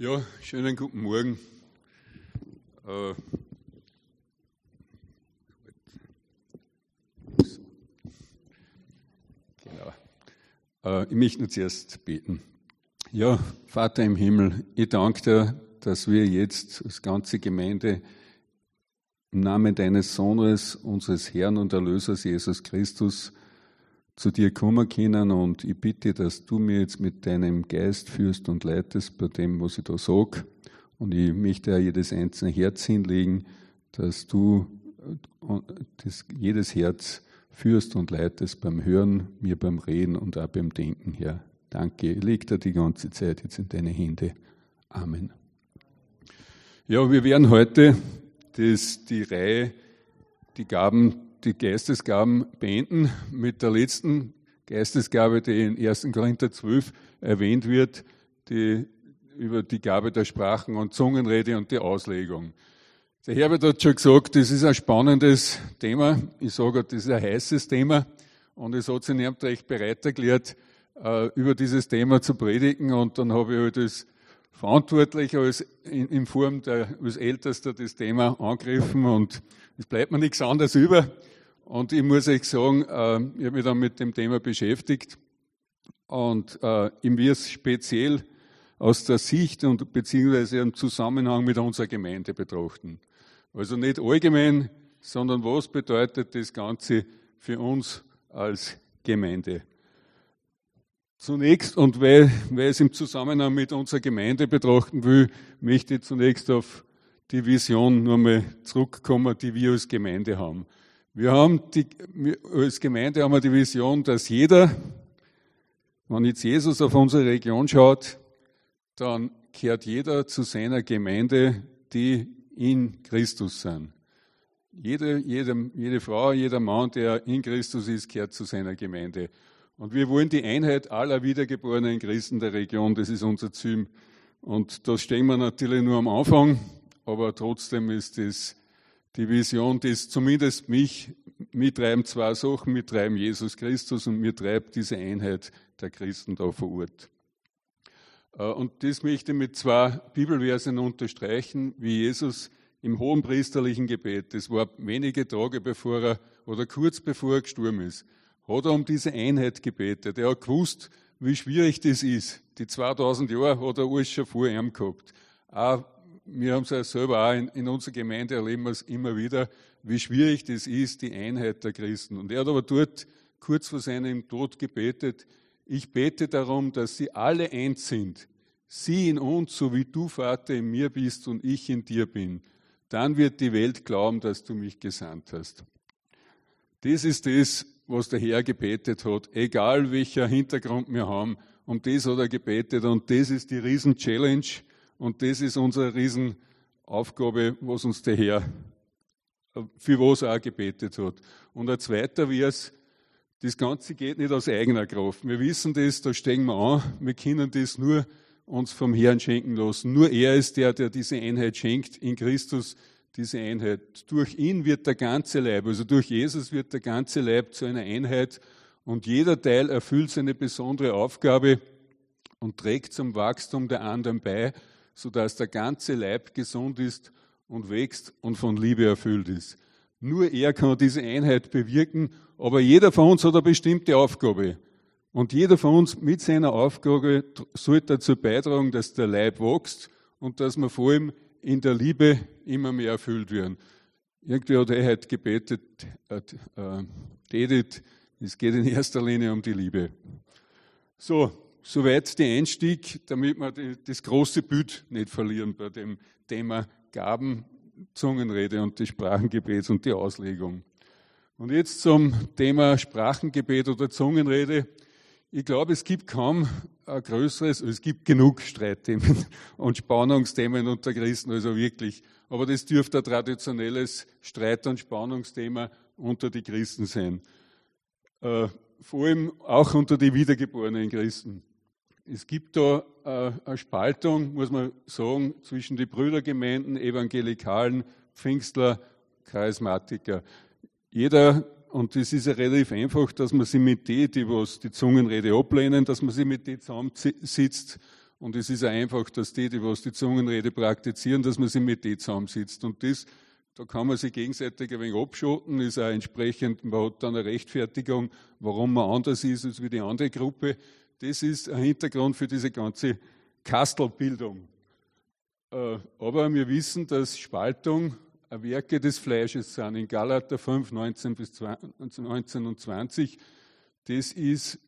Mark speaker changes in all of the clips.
Speaker 1: Ja, schönen guten Morgen. Äh, genau. Äh, ich möchte nur zuerst beten. Ja, Vater im Himmel, ich danke dir, dass wir jetzt als ganze Gemeinde im Namen deines Sohnes, unseres Herrn und Erlösers Jesus Christus, zu dir kommen können und ich bitte, dass du mir jetzt mit deinem Geist führst und leitest bei dem, was ich da sage. Und ich möchte auch jedes einzelne Herz hinlegen, dass du das, jedes Herz führst und leitest beim Hören, mir beim Reden und auch beim Denken, Herr. Danke. Leg dir die ganze Zeit jetzt in deine Hände. Amen. Ja, wir werden heute das, die Reihe, die Gaben die Geistesgaben beenden mit der letzten Geistesgabe, die in 1. Korinther 12 erwähnt wird, die, über die Gabe der Sprachen und Zungenrede und die Auslegung. Der Herbert hat schon gesagt, das ist ein spannendes Thema. Ich sage, das ist ein heißes Thema. Und es hat sich niemand recht bereit erklärt, äh, über dieses Thema zu predigen. Und dann habe ich halt als verantwortlich als in, in Form der, als Ältester das Thema angegriffen und es bleibt mir nichts anderes über. Und ich muss euch sagen, äh, ich habe mich dann mit dem Thema beschäftigt und äh, ich will es speziell aus der Sicht und beziehungsweise im Zusammenhang mit unserer Gemeinde betrachten. Also nicht allgemein, sondern was bedeutet das Ganze für uns als Gemeinde? Zunächst, und weil, weil ich es im Zusammenhang mit unserer Gemeinde betrachten will, möchte ich zunächst auf die Vision nur mal zurückkommen, die wir als Gemeinde haben. Wir haben die, als Gemeinde haben wir die Vision, dass jeder, wenn jetzt Jesus auf unsere Region schaut, dann kehrt jeder zu seiner Gemeinde, die in Christus sind. Jede, jede, jede Frau, jeder Mann, der in Christus ist, kehrt zu seiner Gemeinde. Und wir wollen die Einheit aller wiedergeborenen Christen der Region, das ist unser Ziel. Und das stehen wir natürlich nur am Anfang, aber trotzdem ist es die Vision, das zumindest mich mittreiben, zwei Sachen mittreiben, Jesus Christus und mir treibt diese Einheit der Christen da vor Ort. Äh, und das möchte ich mit zwei Bibelversen unterstreichen, wie Jesus im hohen priesterlichen Gebet, das war wenige Tage bevor er oder kurz bevor er gestorben ist, hat er um diese Einheit gebetet. Er hat gewusst, wie schwierig das ist. Die 2000 Jahre hat er alles schon vor ihm gehabt. Auch, wir haben es ja selber auch in, in unserer Gemeinde erleben wir es immer wieder, wie schwierig das ist, die Einheit der Christen. Und er hat aber dort kurz vor seinem Tod gebetet, ich bete darum, dass sie alle eins sind. Sie in uns, so wie du, Vater, in mir bist und ich in dir bin. Dann wird die Welt glauben, dass du mich gesandt hast. Das ist das, was der Herr gebetet hat, egal welcher Hintergrund wir haben. Um das hat er gebetet und das ist die Riesen-Challenge und das ist unsere Riesenaufgabe, was uns der Herr, für was auch gebetet hat. Und ein zweiter Vers, das Ganze geht nicht aus eigener Kraft. Wir wissen das, da stehen wir an, wir können das nur uns vom Herrn schenken lassen. Nur er ist der, der diese Einheit schenkt in Christus diese Einheit. Durch ihn wird der ganze Leib, also durch Jesus wird der ganze Leib zu einer Einheit und jeder Teil erfüllt seine besondere Aufgabe und trägt zum Wachstum der anderen bei, sodass der ganze Leib gesund ist und wächst und von Liebe erfüllt ist. Nur er kann diese Einheit bewirken, aber jeder von uns hat eine bestimmte Aufgabe. Und jeder von uns mit seiner Aufgabe sollte dazu beitragen, dass der Leib wächst und dass wir vor allem in der Liebe immer mehr erfüllt werden. Irgendwie hat er heute gebetet, äh, Edith, es geht in erster Linie um die Liebe. So, soweit der Einstieg, damit wir das große Bild nicht verlieren bei dem Thema Gaben, Zungenrede und die Sprachengebet und die Auslegung. Und jetzt zum Thema Sprachengebet oder Zungenrede. Ich glaube, es gibt kaum ein größeres, es gibt genug Streitthemen und Spannungsthemen unter Christen, also wirklich. Aber das dürfte ein traditionelles Streit- und Spannungsthema unter die Christen sein. Äh, vor allem auch unter die wiedergeborenen Christen. Es gibt da äh, eine Spaltung, muss man sagen, zwischen den Brüdergemeinden, Evangelikalen, Pfingstler, Charismatiker. Jeder und das ist ja relativ einfach, dass man sich mit denen, die was die Zungenrede ablehnen, dass man sich mit denen zusammensitzt Und es ist einfach, dass die, die was die Zungenrede praktizieren, dass man sich mit denen zusammensitzt. Und das, da kann man sich gegenseitig ein wenig abschotten, ist auch entsprechend, man hat dann eine Rechtfertigung, warum man anders ist als wie die andere Gruppe. Das ist ein Hintergrund für diese ganze Kastelbildung. Äh, aber wir wissen, dass Spaltung Werke des Fleisches sind. In Galater 5, 19 bis 19 und 20, das ist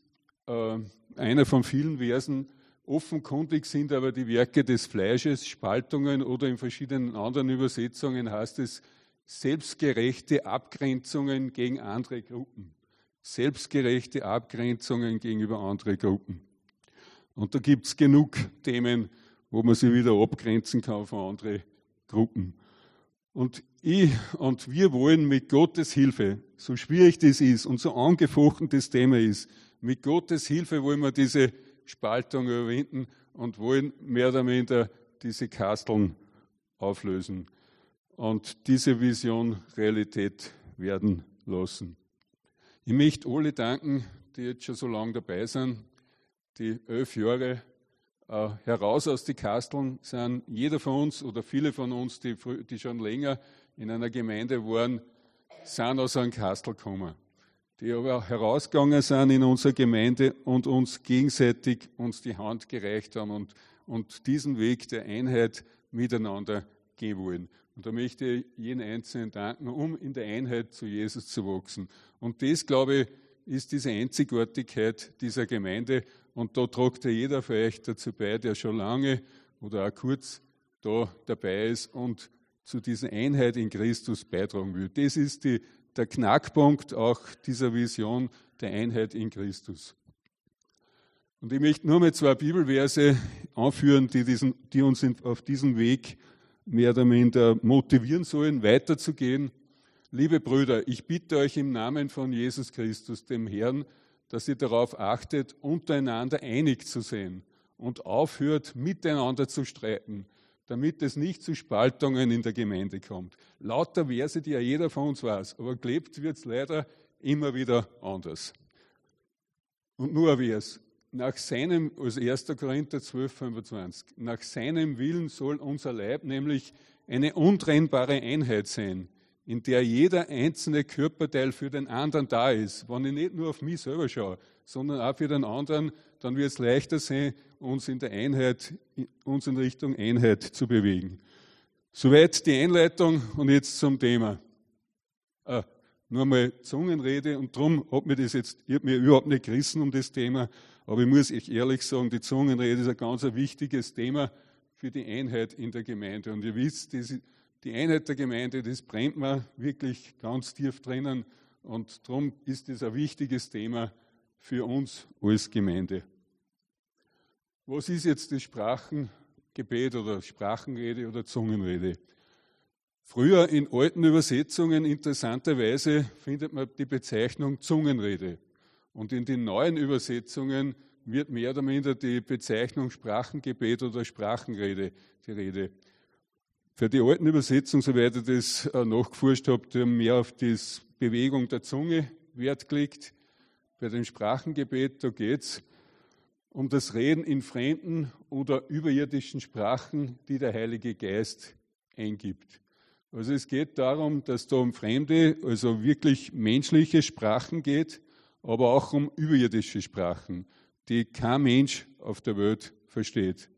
Speaker 1: äh, einer von vielen Versen, Offenkundig sind aber die Werke des Fleisches, Spaltungen oder in verschiedenen anderen Übersetzungen heißt es selbstgerechte Abgrenzungen gegen andere Gruppen. Selbstgerechte Abgrenzungen gegenüber anderen Gruppen. Und da gibt es genug Themen, wo man sich wieder abgrenzen kann von anderen Gruppen. Und ich und wir wollen mit Gottes Hilfe, so schwierig das ist und so angefochten das Thema ist, mit Gottes Hilfe wollen wir diese Spaltung überwinden und wollen mehr oder minder diese Kasteln auflösen und diese Vision Realität werden lassen. Ich möchte alle danken, die jetzt schon so lange dabei sind, die elf Jahre äh, heraus aus den Kasteln sind. Jeder von uns oder viele von uns, die, die schon länger in einer Gemeinde waren, sind aus einem Kastel gekommen die aber herausgegangen sind in unserer Gemeinde und uns gegenseitig uns die Hand gereicht haben und, und diesen Weg der Einheit miteinander gehen wollen. Und da möchte ich jeden Einzelnen danken, um in der Einheit zu Jesus zu wachsen. Und das, glaube ich, ist diese Einzigartigkeit dieser Gemeinde. Und da tragt ja jeder von euch dazu bei, der schon lange oder auch kurz da dabei ist und zu dieser Einheit in Christus beitragen will. Das ist die der Knackpunkt auch dieser Vision der Einheit in Christus. Und ich möchte nur mal zwei Bibelverse anführen, die, diesen, die uns auf diesem Weg mehr oder minder motivieren sollen, weiterzugehen. Liebe Brüder, ich bitte euch im Namen von Jesus Christus, dem Herrn, dass ihr darauf achtet, untereinander einig zu sein und aufhört, miteinander zu streiten, damit es nicht zu Spaltungen in der Gemeinde kommt. Lauter Verse, die ja jeder von uns weiß, aber gelebt wird es leider immer wieder anders. Und nur ein Vers. Nach seinem, also 1. Korinther 12, 25, nach seinem Willen soll unser Leib nämlich eine untrennbare Einheit sein, in der jeder einzelne Körperteil für den anderen da ist. Wenn ich nicht nur auf mich selber schaue, sondern auch für den anderen, dann wird es leichter sein, uns in der Einheit, uns in Richtung Einheit zu bewegen. Soweit die Einleitung und jetzt zum Thema. Nur mal Zungenrede und darum hat mir das jetzt, ich mir überhaupt nicht gerissen um das Thema, aber ich muss euch ehrlich sagen, die Zungenrede ist ein ganz wichtiges Thema für die Einheit in der Gemeinde. Und ihr wisst, die Einheit der Gemeinde, das brennt mir wirklich ganz tief drinnen und darum ist es ein wichtiges Thema für uns als Gemeinde. Was ist jetzt das Sprachengebet oder Sprachenrede oder Zungenrede? Früher in alten Übersetzungen interessanterweise findet man die Bezeichnung Zungenrede. Und in den neuen Übersetzungen wird mehr oder minder die Bezeichnung Sprachengebet oder Sprachenrede die Rede. Für die alten Übersetzungen, soweit ich das äh, nachgeforscht habe, die haben mehr auf die Bewegung der Zunge Wert gelegt. Bei dem Sprachengebet, da geht es um das Reden in fremden oder überirdischen Sprachen, die der Heilige Geist eingibt. Also es geht darum, dass da um fremde, also wirklich menschliche Sprachen geht, aber auch um überirdische Sprachen, die kein Mensch auf der Welt versteht.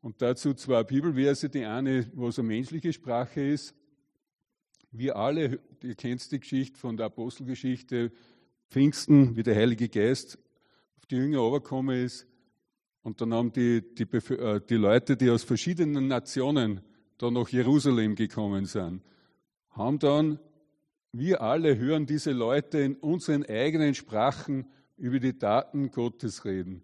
Speaker 1: Und dazu zwei Bibelverse, die eine, was eine menschliche Sprache ist. Wir alle, ihr kennt die Geschichte von der Apostelgeschichte, Pfingsten, wie der Heilige Geist die Jünger runtergekommen ist. Und dann haben die, die, äh, die Leute, die aus verschiedenen Nationen da nach Jerusalem gekommen sind, haben dann, wir alle hören diese Leute in unseren eigenen Sprachen über die Taten Gottes reden.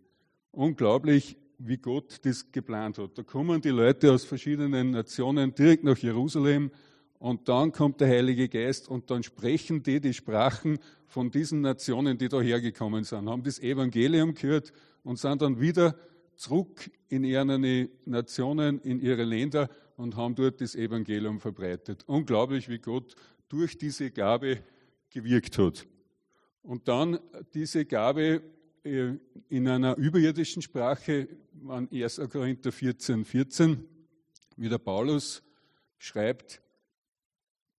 Speaker 1: Unglaublich, wie Gott das geplant hat. Da kommen die Leute aus verschiedenen Nationen direkt nach Jerusalem und dann kommt der Heilige Geist und dann sprechen die die Sprachen von diesen Nationen, die da hergekommen sind, haben das Evangelium gehört und sind dann wieder zurück in ihre Nationen, in ihre Länder und haben dort das Evangelium verbreitet. Unglaublich, wie Gott durch diese Gabe gewirkt hat. Und dann diese Gabe äh, in einer überirdischen Sprache, an 1. Korinther 14, 14, wie der Paulus schreibt,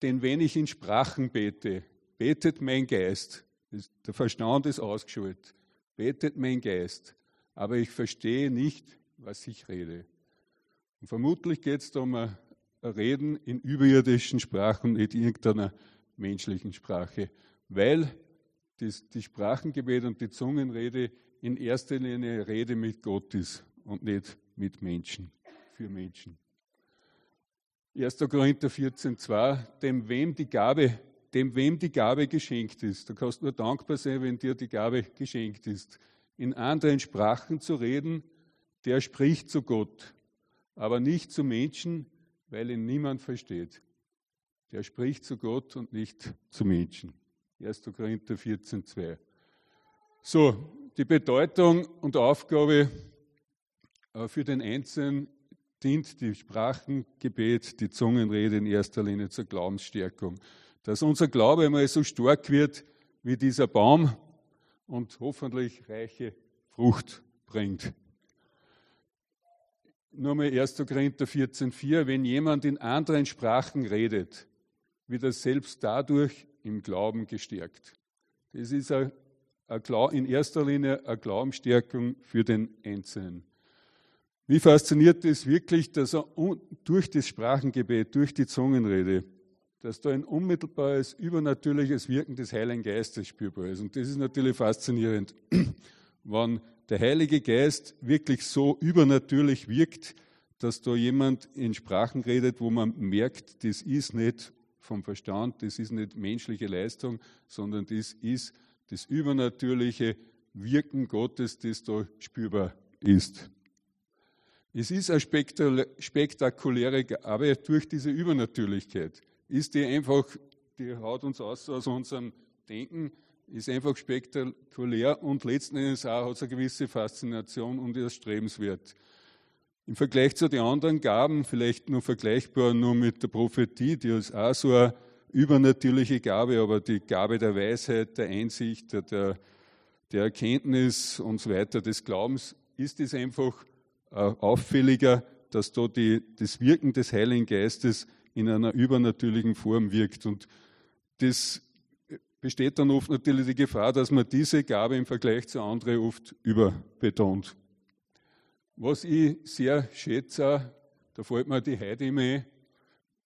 Speaker 1: denn wenn ich in Sprachen bete, betet mein Geist, der Verstand ist ausgeschaltet, betet mein Geist, aber ich verstehe nicht, was ich rede. Und vermutlich geht es da um ein Reden in überirdischen Sprachen, nicht irgendeiner menschlichen Sprache, weil das, die Sprachengebet und die Zungenrede in erster Linie Rede mit Gott ist und nicht mit Menschen, für Menschen. 1. Korinther 14, 2, dem wem die Gabe, dem wem die Gabe geschenkt ist. Du kannst nur dankbar sein, wenn dir die Gabe geschenkt ist. In anderen Sprachen zu reden, der spricht zu Gott, aber nicht zu Menschen, weil ihn niemand versteht. Der spricht zu Gott und nicht zu Menschen. 1. Korinther 14, 2. So, die Bedeutung und Aufgabe äh, für den Einzelnen dient die Sprachengebet, die Zungenrede in erster Linie zur Glaubensstärkung. Dass unser Glaube einmal so stark wird wie dieser Baum und hoffentlich reiche Frucht bringt. Nur mal 1. Korinther 14,4, wenn jemand in anderen Sprachen redet, wird er selbst dadurch im Glauben gestärkt. Das ist in erster Linie eine Glaubensstärkung für den Einzelnen. Wie fasziniert es wirklich, dass er durch das Sprachengebet, durch die Zungenrede, dass da ein unmittelbares, übernatürliches Wirken des Heiligen Geistes spürbar ist. Und das ist natürlich faszinierend, wenn der Heilige Geist wirklich so übernatürlich wirkt, dass da jemand in Sprachen redet, wo man merkt, das ist nicht vom Verstand, das ist nicht menschliche Leistung, sondern das ist das übernatürliche Wirken Gottes, das da spürbar ist. Es ist eine spektakuläre Gabe durch diese Übernatürlichkeit. Ist die einfach, die haut uns aus aus unserem Denken, ist einfach spektakulär und letzten Endes auch hat es eine gewisse Faszination und ist strebenswert. Im Vergleich zu den anderen Gaben, vielleicht nur vergleichbar nur mit der Prophetie, die ist auch so eine übernatürliche Gabe, aber die Gabe der Weisheit, der Einsicht, der, der Erkenntnis und so weiter, des Glaubens, ist es einfach äh, auffälliger, dass da die, das Wirken des Heiligen Geistes in einer übernatürlichen Form wirkt. Und das besteht dann oft natürlich die Gefahr, dass man diese Gabe im Vergleich zu anderen oft überbetont. Was ich sehr schätze, da fällt mir die Heide immer ein,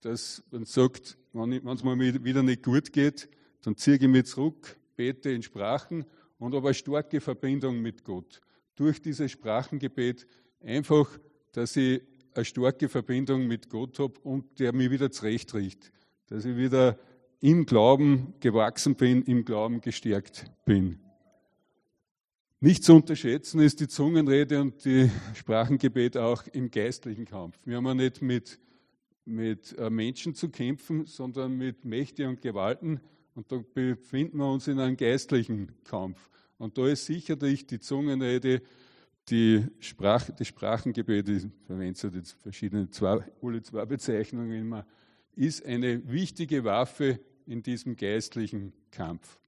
Speaker 1: dass man sagt, wenn es mir wieder nicht gut geht, dann ziehe ich mich zurück, bete in Sprachen und habe eine starke Verbindung mit Gott. Durch dieses Sprachengebet Einfach, dass ich eine starke Verbindung mit Gott habe und der mich wieder zurechtricht. Dass ich wieder im Glauben gewachsen bin, im Glauben gestärkt bin. Nicht zu unterschätzen ist die Zungenrede und die Sprachengebet auch im geistlichen Kampf. Wir haben ja nicht mit, mit äh, Menschen zu kämpfen, sondern mit Mächte und Gewalten. Und da befinden wir uns in einem geistlichen Kampf. Und da ist sicherlich die Zungenrede die, Sprach, die Sprachengebet, ich verwende jetzt verschiedene zwei, alle zwei Bezeichnungen immer, ist eine wichtige Waffe in diesem geistlichen Kampf.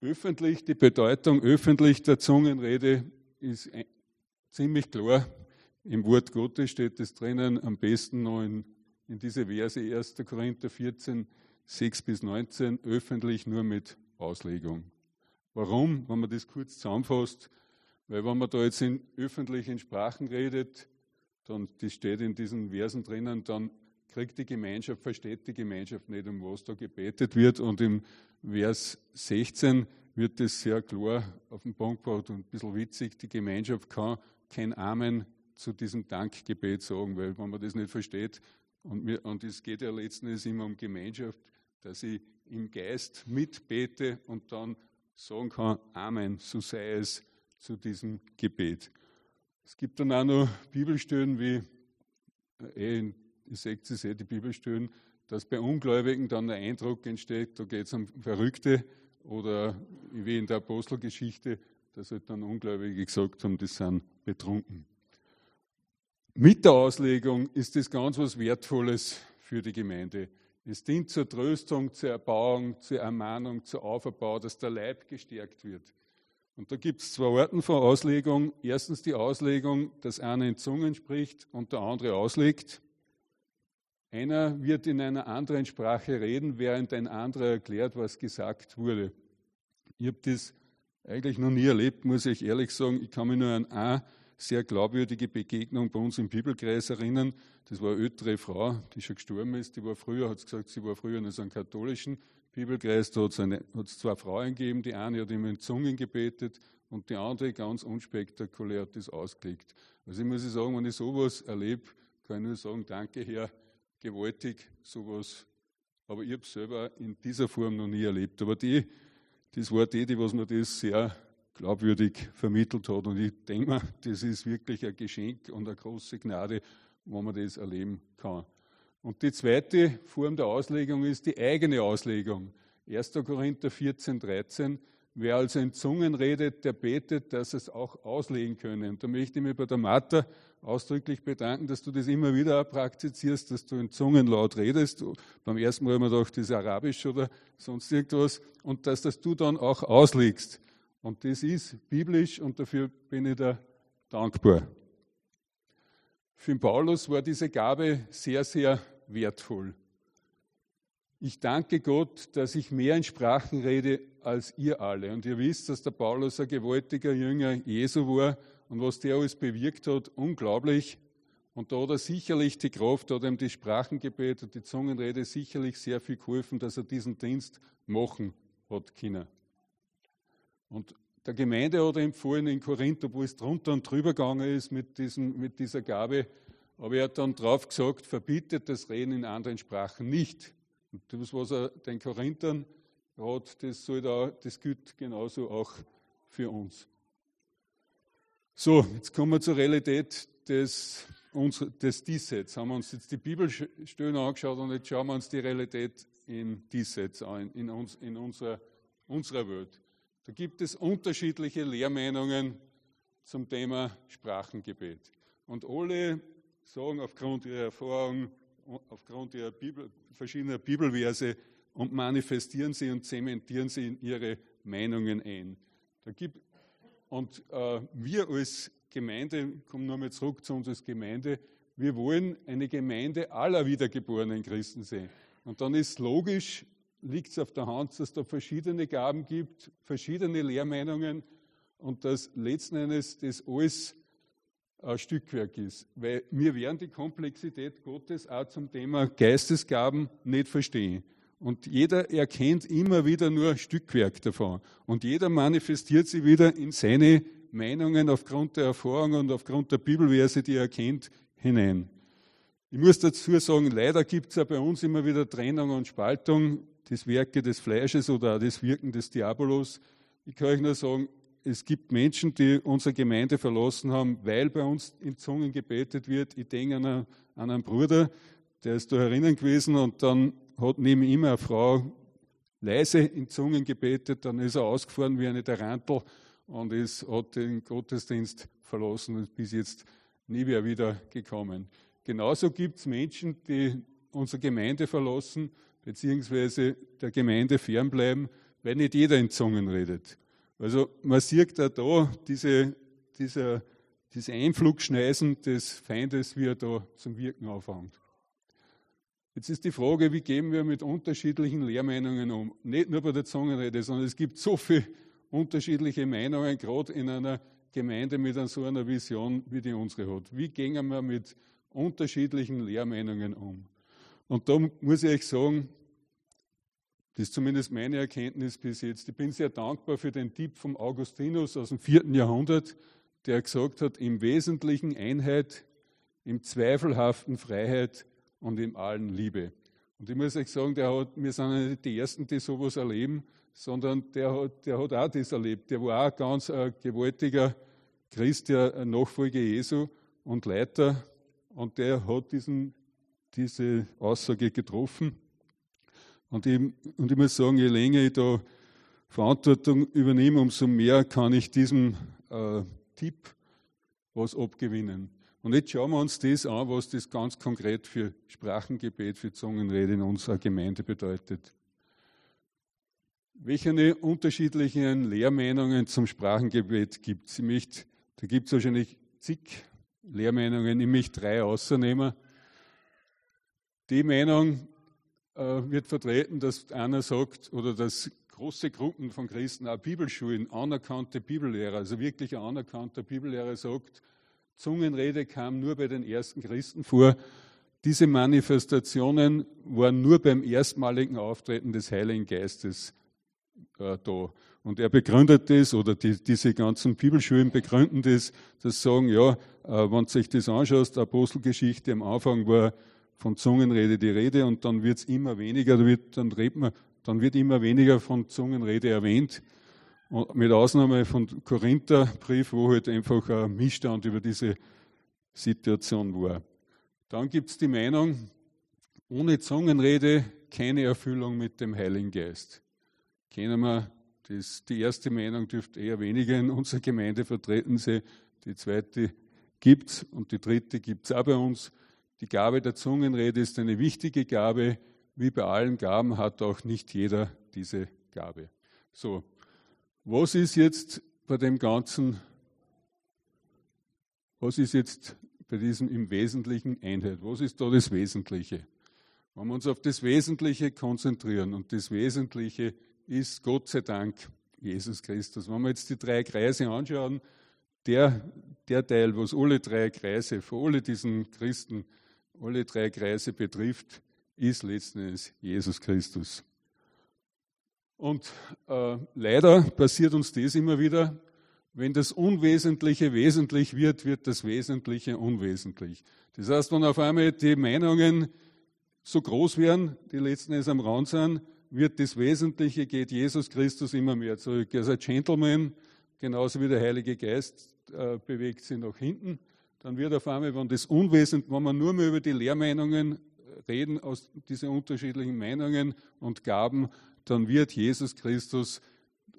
Speaker 1: Öffentlich, die Bedeutung öffentlich der Zungenrede ist ziemlich klar. Im Wort Gottes steht es drinnen, am besten noch in, in diese Verse 1. Korinther 14, 6 bis 19, öffentlich nur mit Auslegung. Warum? Wenn man das kurz zusammenfasst, weil wenn man da jetzt in öffentlichen Sprachen redet, dann, das steht in diesen Versen drinnen, dann kriegt die Gemeinschaft, versteht die Gemeinschaft nicht, um was da gebetet wird. Und im Vers 16 wird das sehr klar auf den Punkt gebracht und ein bisschen witzig. Die Gemeinschaft kann kein Amen zu diesem Dankgebet sagen, weil wenn man das nicht versteht, und, mir, und es geht ja letzten Endes immer um Gemeinschaft, dass ich im Geist mitbete und dann sagen kann, Amen, so sei es zu diesem Gebet. Es gibt dann auch noch Bibelstellen wie, äh, eh, ihr seht es eh, die Bibelstellen, dass bei Ungläubigen dann der Eindruck entsteht, da geht es um Verrückte oder wie in der Apostelgeschichte, dass halt dann Ungläubige gesagt haben, die sind betrunken. Mit der Auslegung ist das ganz was Wertvolles für die Gemeinde. Es dient zur Tröstung, zur Erbauung, zur Ermahnung, zur Auferbau, dass der Leib gestärkt wird. Und da gibt es zwei Arten von Auslegung. Erstens die Auslegung, dass einer in Zungen spricht und der andere auslegt. Einer wird in einer anderen Sprache reden, während ein anderer erklärt, was gesagt wurde. Ich habe das eigentlich noch nie erlebt, muss ich ehrlich sagen. Ich kann mich nur an eine sehr glaubwürdige Begegnung bei uns im Bibelkreis erinnern. Das war eine ältere Frau, die schon gestorben ist. Die war früher, hat gesagt, sie war früher in einem katholischen Bibelkreis, da hat es zwei Frauen gegeben, die eine hat immer in Zungen gebetet und die andere ganz unspektakulär hat das ausgelegt. Also ich muss sagen, wenn ich sowas erlebe, kann ich nur sagen, danke Herr, gewaltig, sowas. Aber ich habe es selber in dieser Form noch nie erlebt. Aber die, das war die, die was mir das sehr glaubwürdig vermittelt hat. Und ich denke mir, das ist wirklich ein Geschenk und eine große Gnade, wo man das erleben kann. Und die zweite Form der Auslegung ist die eigene Auslegung. 1. Korinther 14, 13. Wer also in Zungen redet, der betet, dass es auch auslegen könne. Und da möchte ich mich bei der Martha ausdrücklich bedanken, dass du das immer wieder praktizierst, dass du in Zungen laut redest. Beim ersten Mal wir gedacht, das Arabisch oder sonst irgendwas. Und dass das du dann auch auslegst. Und das ist biblisch und dafür bin ich da dankbar. Für Paulus war diese Gabe sehr, sehr wertvoll. Ich danke Gott, dass ich mehr in Sprachen rede als ihr alle. Und ihr wisst, dass der Paulus ein gewaltiger Jünger Jesu war und was der alles bewirkt hat, unglaublich. Und da hat er sicherlich die Kraft, da hat ihm die Sprachengebet und die Zungenrede sicherlich sehr viel geholfen, dass er diesen Dienst machen hat können. Und der Gemeinde hat er empfohlen in Korinth, wo es drunter und drüber gegangen ist mit, diesem, mit dieser Gabe, aber er hat dann drauf gesagt, verbietet das Reden in anderen Sprachen nicht. Und das, was er den Korinthern hat, das, soll da, das gilt genauso auch für uns. So, jetzt kommen wir zur Realität des, des Diesseits. Haben wir uns jetzt die Bibelstellen angeschaut und jetzt schauen wir uns die Realität in Diesseits an, in, uns, in unserer, unserer Welt. Da gibt es unterschiedliche Lehrmeinungen zum Thema Sprachengebet. Und alle sagen aufgrund ihrer Erfahrung, aufgrund ihrer Bibel, verschiedener Bibelverse und manifestieren sie und zementieren sie in ihre Meinungen ein. Da gibt, und äh, wir als Gemeinde, kommen nochmal zurück zu uns als Gemeinde, wir wollen eine Gemeinde aller wiedergeborenen Christen sein. Und dann ist logisch, liegt es auf der Hand, dass da verschiedene Gaben gibt, verschiedene Lehrmeinungen und dass letzten Endes das alles ein Stückwerk ist. Weil wir werden die Komplexität Gottes auch zum Thema Geistesgaben nicht verstehen. Und jeder erkennt immer wieder nur ein Stückwerk davon. Und jeder manifestiert sie wieder in seine Meinungen aufgrund der Erfahrung und aufgrund der Bibelverse, die er kennt, hinein. Ich muss dazu sagen, leider gibt es ja bei uns immer wieder Trennung und Spaltung das Werke des Fleisches oder das Wirken des Diabolos. Ich kann euch nur sagen, es gibt Menschen, die unsere Gemeinde verlassen haben, weil bei uns in Zungen gebetet wird. Ich denke an einen, an einen Bruder, der ist da herinnen gewesen und dann hat neben ihm eine Frau leise in Zungen gebetet, dann ist er ausgefahren wie eine Tarantel und ist, hat den Gottesdienst verlassen und ist bis jetzt nie mehr wieder gekommen. Genauso gibt es Menschen, die unsere Gemeinde verlassen beziehungsweise der Gemeinde fernbleiben, weil nicht jeder in Zungen redet. Also man sieht auch da diese, dieser, diese Einflugschneisen des Feindes, wie er da zum Wirken anfängt. Jetzt ist die Frage, wie gehen wir mit unterschiedlichen Lehrmeinungen um? Nicht nur bei der Zungenrede, sondern es gibt so viele unterschiedliche Meinungen, gerade in einer Gemeinde mit so einer Vision, wie die unsere hat. Wie gehen wir mit unterschiedlichen Lehrmeinungen um? Und da muss ich euch sagen, das ist zumindest meine Erkenntnis bis jetzt. Ich bin sehr dankbar für den Tipp vom Augustinus aus dem vierten Jahrhundert, der gesagt hat, im Wesentlichen Einheit, im Zweifelhaften Freiheit und im Allen Liebe. Und ich muss euch sagen, der hat, wir sind nicht die Ersten, die sowas erleben, sondern der hat, der hat auch das erlebt. Der war auch ganz ein gewaltiger Christ, der Nachfolger Jesu und Leiter. Und der hat diesen, diese Aussage getroffen. Und ich, und ich muss sagen, je länger ich da Verantwortung übernehme, umso mehr kann ich diesem äh, Tipp was abgewinnen. Und jetzt schauen wir uns das an, was das ganz konkret für Sprachengebet, für Zungenrede in unserer Gemeinde bedeutet. welche unterschiedlichen Lehrmeinungen zum Sprachengebet gibt es? Da gibt es wahrscheinlich zig Lehrmeinungen, ich möchte drei außernehmen. Die Meinung wird vertreten, dass einer sagt, oder dass große Gruppen von Christen, auch Bibelschulen, anerkannte Bibellehrer, also wirklich ein anerkannter Bibellehrer sagt, Zungenrede kam nur bei den ersten Christen vor. Diese Manifestationen waren nur beim erstmaligen Auftreten des Heiligen Geistes äh, da. Und er begründet das, oder die, diese ganzen Bibelschulen begründen das, dass sagen, ja, äh, wenn du sich das anschaust, Apostelgeschichte am Anfang war von Zungenrede die Rede und dann wird es immer weniger, dann wird, dann, man, dann wird immer weniger von Zungenrede erwähnt. Und mit Ausnahme von Korintherbrief, wo halt einfach ein Missstand über diese Situation war. Dann gibt es die Meinung, ohne Zungenrede keine Erfüllung mit dem Heiligen Geist. Kennen wir, das, die erste Meinung dürfte eher weniger in unserer Gemeinde vertreten sein. Die zweite gibt es und die dritte gibt es auch bei uns. Die Gabe der Zungenrede ist eine wichtige Gabe. Wie bei allen Gaben hat auch nicht jeder diese Gabe. So, was ist jetzt bei dem Ganzen, was ist jetzt bei diesem im Wesentlichen Einheit? Was ist da das Wesentliche? Wenn wir uns auf das Wesentliche konzentrieren und das Wesentliche ist Gott sei Dank Jesus Christus. Wenn wir jetzt die drei Kreise anschauen, der, der Teil, was alle drei Kreise, für alle diesen Christen alle drei Kreise betrifft, ist letzten Endes Jesus Christus. Und äh, leider passiert uns das immer wieder, wenn das Unwesentliche wesentlich wird, wird das Wesentliche unwesentlich. Das heißt, wenn auf einmal die Meinungen so groß werden, die letzten Endes am Rand sind, wird das Wesentliche, geht Jesus Christus immer mehr zurück. Also ein Gentleman, genauso wie der Heilige Geist, äh, bewegt sich nach hinten dann wird auf einmal, wenn das Unwesentlich, wenn man nur mehr über die Lehrmeinungen reden, aus diesen unterschiedlichen Meinungen und Gaben, dann wird Jesus Christus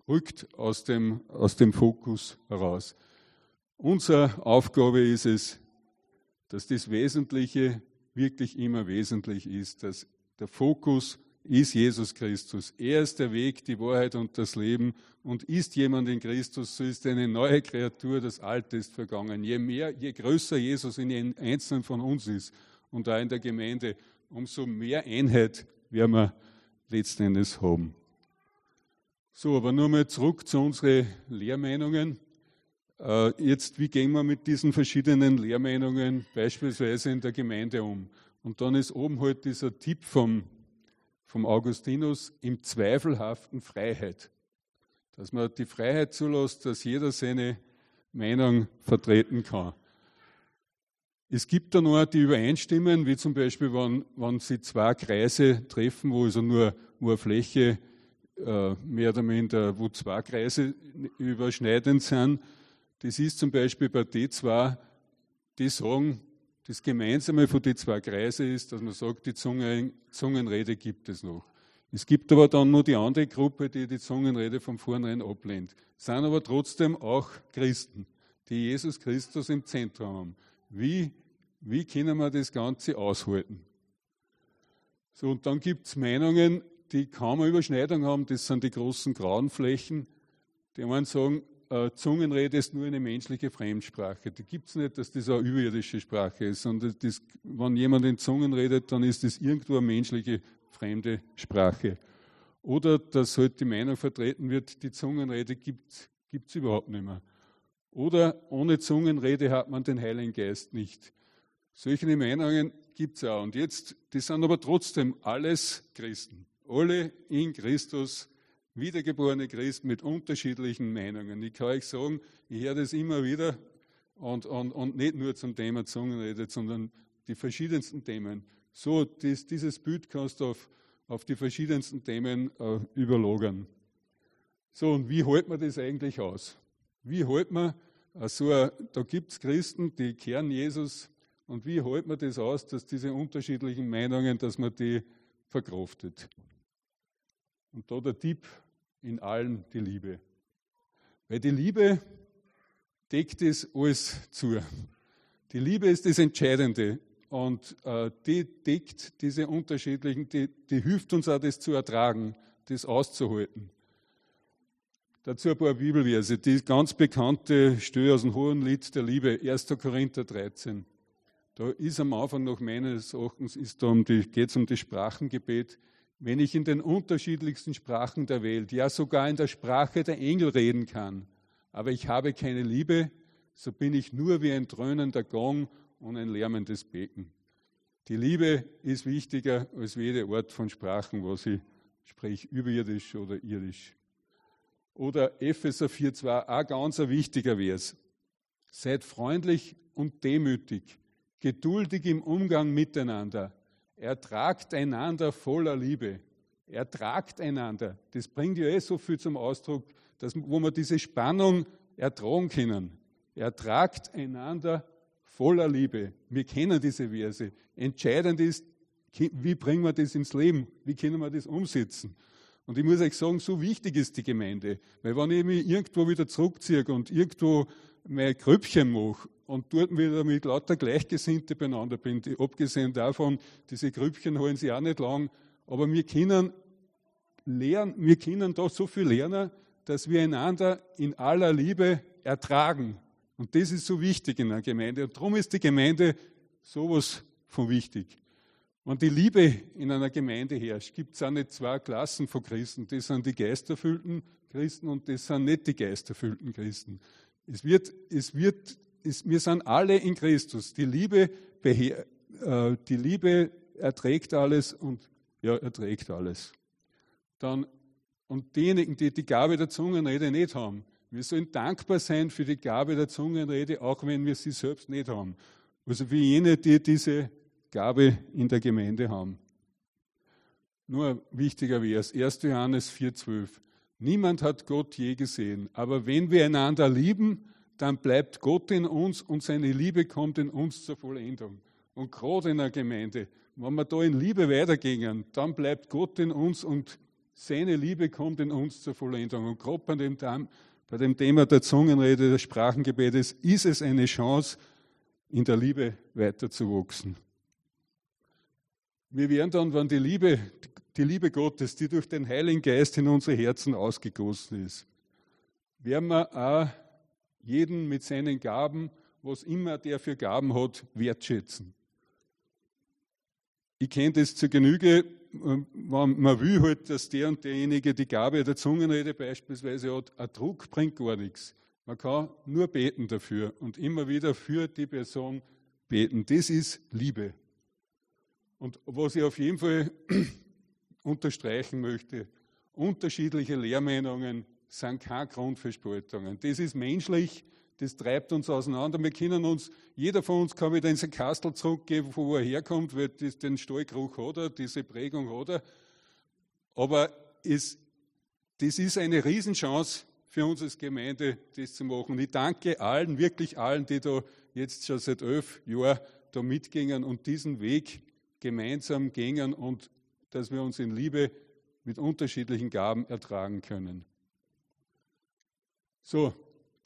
Speaker 1: rückt aus dem, aus dem Fokus heraus. Unsere Aufgabe ist es, dass das Wesentliche wirklich immer wesentlich ist, dass der Fokus ist Jesus Christus. Er ist der Weg, die Wahrheit und das Leben. Und ist jemand in Christus, so ist eine neue Kreatur, das Alte ist vergangen. Je mehr, je größer Jesus in jedem Einzelnen von uns ist und da in der Gemeinde, umso mehr Einheit werden wir letzten Endes haben. So, aber nur mal zurück zu unseren Lehrmeinungen. Äh, jetzt, wie gehen wir mit diesen verschiedenen Lehrmeinungen beispielsweise in der Gemeinde um? Und dann ist oben halt dieser Tipp vom vom Augustinus im zweifelhaften Freiheit. Dass man die Freiheit zulässt, dass jeder seine Meinung vertreten kann. Es gibt da noch die übereinstimmen, wie zum Beispiel, wenn, wenn sie zwei Kreise treffen, wo also nur, nur eine Fläche äh, mehr oder minder, wo zwei Kreise überschneidend sind. Das ist zum Beispiel bei D2, die sagen, das Gemeinsame von den zwei Kreisen ist, dass man sagt, die Zungenrede gibt es noch. Es gibt aber dann nur die andere Gruppe, die die Zungenrede von vornherein ablehnt. Sind aber trotzdem auch Christen, die Jesus Christus im Zentrum haben. Wie, wie können wir das Ganze aushalten? So, und dann gibt es Meinungen, die kaum eine Überschneidung haben. Das sind die großen grauen Flächen. Die einen sagen, äh, Zungenrede ist nur eine menschliche Fremdsprache. Die gibt es nicht, dass das eine überirdische Sprache ist, sondern das, wenn jemand in Zungen redet, dann ist das irgendwo eine menschliche fremde Sprache. Oder dass halt die Meinung vertreten wird, die Zungenrede gibt es überhaupt nicht mehr. Oder ohne Zungenrede hat man den Heiligen Geist nicht. Solche Meinungen gibt es auch. Und jetzt, die sind aber trotzdem alles Christen. Alle in Christus wiedergeborene Christen mit unterschiedlichen Meinungen. Ich kann euch sagen, ich höre das immer wieder und, und, und nicht nur zum Thema Zungenrede, sondern die verschiedensten Themen. So, dies, dieses Bild kannst du auf, auf die verschiedensten Themen äh, überlagern. So, und wie hält man das eigentlich aus? Wie hält man äh, so, da gibt es Christen, die kehren Jesus, und wie hält man das aus, dass diese unterschiedlichen Meinungen, dass man die verkraftet? Und da der Tipp in allen die Liebe. Weil die Liebe deckt es alles zu. Die Liebe ist das Entscheidende und äh, die deckt diese unterschiedlichen, die, die hilft uns auch, das zu ertragen, das auszuhalten. Dazu ein paar Bibelverse. Die ganz bekannte Stelle aus dem Hohen Lied der Liebe, 1. Korinther 13. Da ist am Anfang noch meines Erachtens um geht es um das Sprachengebet. Wenn ich in den unterschiedlichsten Sprachen der Welt, ja sogar in der Sprache der Engel reden kann, aber ich habe keine Liebe, so bin ich nur wie ein dröhnender Gong und ein lärmendes Becken. Die Liebe ist wichtiger als jede Art von Sprachen, was ich sprich überirdisch oder irdisch. Oder Epheser 4,2, ein ganz wichtiger Vers. Seid freundlich und demütig, geduldig im Umgang miteinander. Ertragt einander voller Liebe. Ertragt einander. Das bringt ja eh so viel zum Ausdruck, dass, wo wir diese Spannung ertragen können. Ertragt einander voller Liebe. Wir kennen diese Verse. Entscheidend ist, wie bringen wir das ins Leben? Wie können wir das umsetzen? Und ich muss euch sagen, so wichtig ist die Gemeinde. Weil wenn ich mich irgendwo wieder zurückziehe und irgendwo mein Grüppchen mache und dort wieder mit lauter Gleichgesinnte beieinander bin, abgesehen davon, diese Grüppchen holen sie auch nicht lang, aber wir können lernen, wir können da so viel lernen, dass wir einander in aller Liebe ertragen. Und das ist so wichtig in einer Gemeinde. Und darum ist die Gemeinde sowas von wichtig. Wenn die Liebe in einer Gemeinde herrscht, gibt es auch nicht zwei Klassen von Christen. Das sind die geisterfüllten Christen und das sind nicht die geisterfüllten Christen. Es wird, es wird, es, wir sind alle in Christus. Die Liebe, äh, die Liebe erträgt alles und ja, erträgt alles. Dann, und diejenigen, die die Gabe der Zungenrede nicht haben, wir sollen dankbar sein für die Gabe der Zungenrede, auch wenn wir sie selbst nicht haben. Also wie jene, die diese Gabe in der Gemeinde haben. Nur ein wichtiger Vers, 1. Johannes 4,12. Niemand hat Gott je gesehen, aber wenn wir einander lieben, dann bleibt Gott in uns und seine Liebe kommt in uns zur Vollendung. Und gerade in der Gemeinde, wenn wir da in Liebe weitergehen, dann bleibt Gott in uns und seine Liebe kommt in uns zur Vollendung. Und gerade bei dem, Thema der Zungenrede, des Sprachengebetes, ist es eine Chance, in der Liebe weiterzuwachsen. Wir werden dann, wenn die Liebe, die Liebe Gottes, die durch den Heiligen Geist in unsere Herzen ausgegossen ist, werden wir auch jeden mit seinen Gaben, was immer der für Gaben hat, wertschätzen. Ich kenne das zur Genüge, wenn man will halt, dass der und derjenige die Gabe der Zungenrede beispielsweise hat, ein Druck bringt gar nichts. Man kann nur beten dafür und immer wieder für die Person beten. Das ist Liebe. Und was ich auf jeden Fall unterstreichen möchte, unterschiedliche Lehrmeinungen sind kein Grund für Spaltungen. Das ist menschlich, das treibt uns auseinander. Wir können uns, jeder von uns kann wieder in sein Kastel zurückgeben, von wo er herkommt, weil das den Stallgeruch hat er, diese Prägung hat er. Aber es, das ist eine Riesenchance für uns als Gemeinde, das zu machen. Ich danke allen, wirklich allen, die da jetzt schon seit elf Jahren da mitgingen und diesen Weg gemeinsam gehen und dass wir uns in Liebe mit unterschiedlichen Gaben ertragen können. So,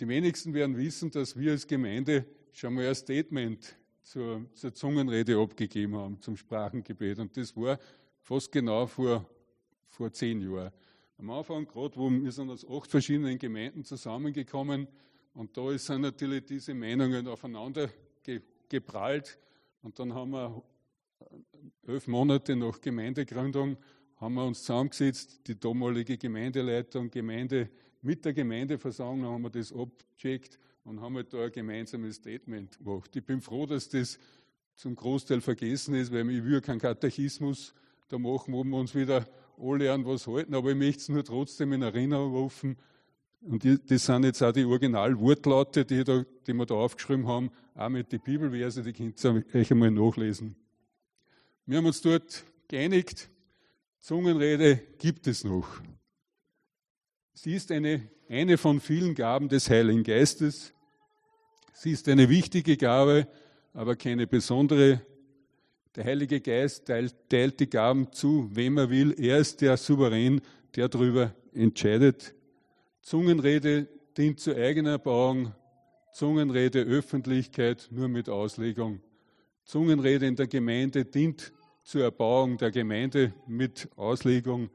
Speaker 1: die wenigsten werden wissen, dass wir als Gemeinde schon mal ein Statement zur, zur Zungenrede abgegeben haben, zum Sprachengebet. Und das war fast genau vor, vor zehn Jahren. Am Anfang, gerade wo wir sind aus acht verschiedenen Gemeinden zusammengekommen und da sind natürlich diese Meinungen aufeinander geprallt. Und dann haben wir elf Monate nach Gemeindegründung haben wir uns zusammengesetzt, die damalige Gemeindeleitung, Gemeinde, mit der Gemeindeversammlung haben wir das abgecheckt und haben halt da ein gemeinsames Statement gemacht. Ich bin froh, dass das zum Großteil vergessen ist, weil ich will keinen Katechismus da machen, wo wir uns wieder alle an was halten, aber ich möchte es nur trotzdem in Erinnerung rufen. Und das sind jetzt auch die Originalwortlaute, die, da, die wir da aufgeschrieben haben, auch mit den Bibelverse, die könnt ihr euch einmal nachlesen. Wir haben uns dort geeinigt, Zungenrede gibt es noch. Sie ist eine, eine von vielen Gaben des Heiligen Geistes. Sie ist eine wichtige Gabe, aber keine besondere. Der Heilige Geist teilt, teilt die Gaben zu, wem er will. Er ist der Souverän, der darüber entscheidet. Zungenrede dient zur eigenen Erbauung. Zungenrede Öffentlichkeit nur mit Auslegung. Zungenrede in der Gemeinde dient zur Erbauung der Gemeinde mit Auslegung.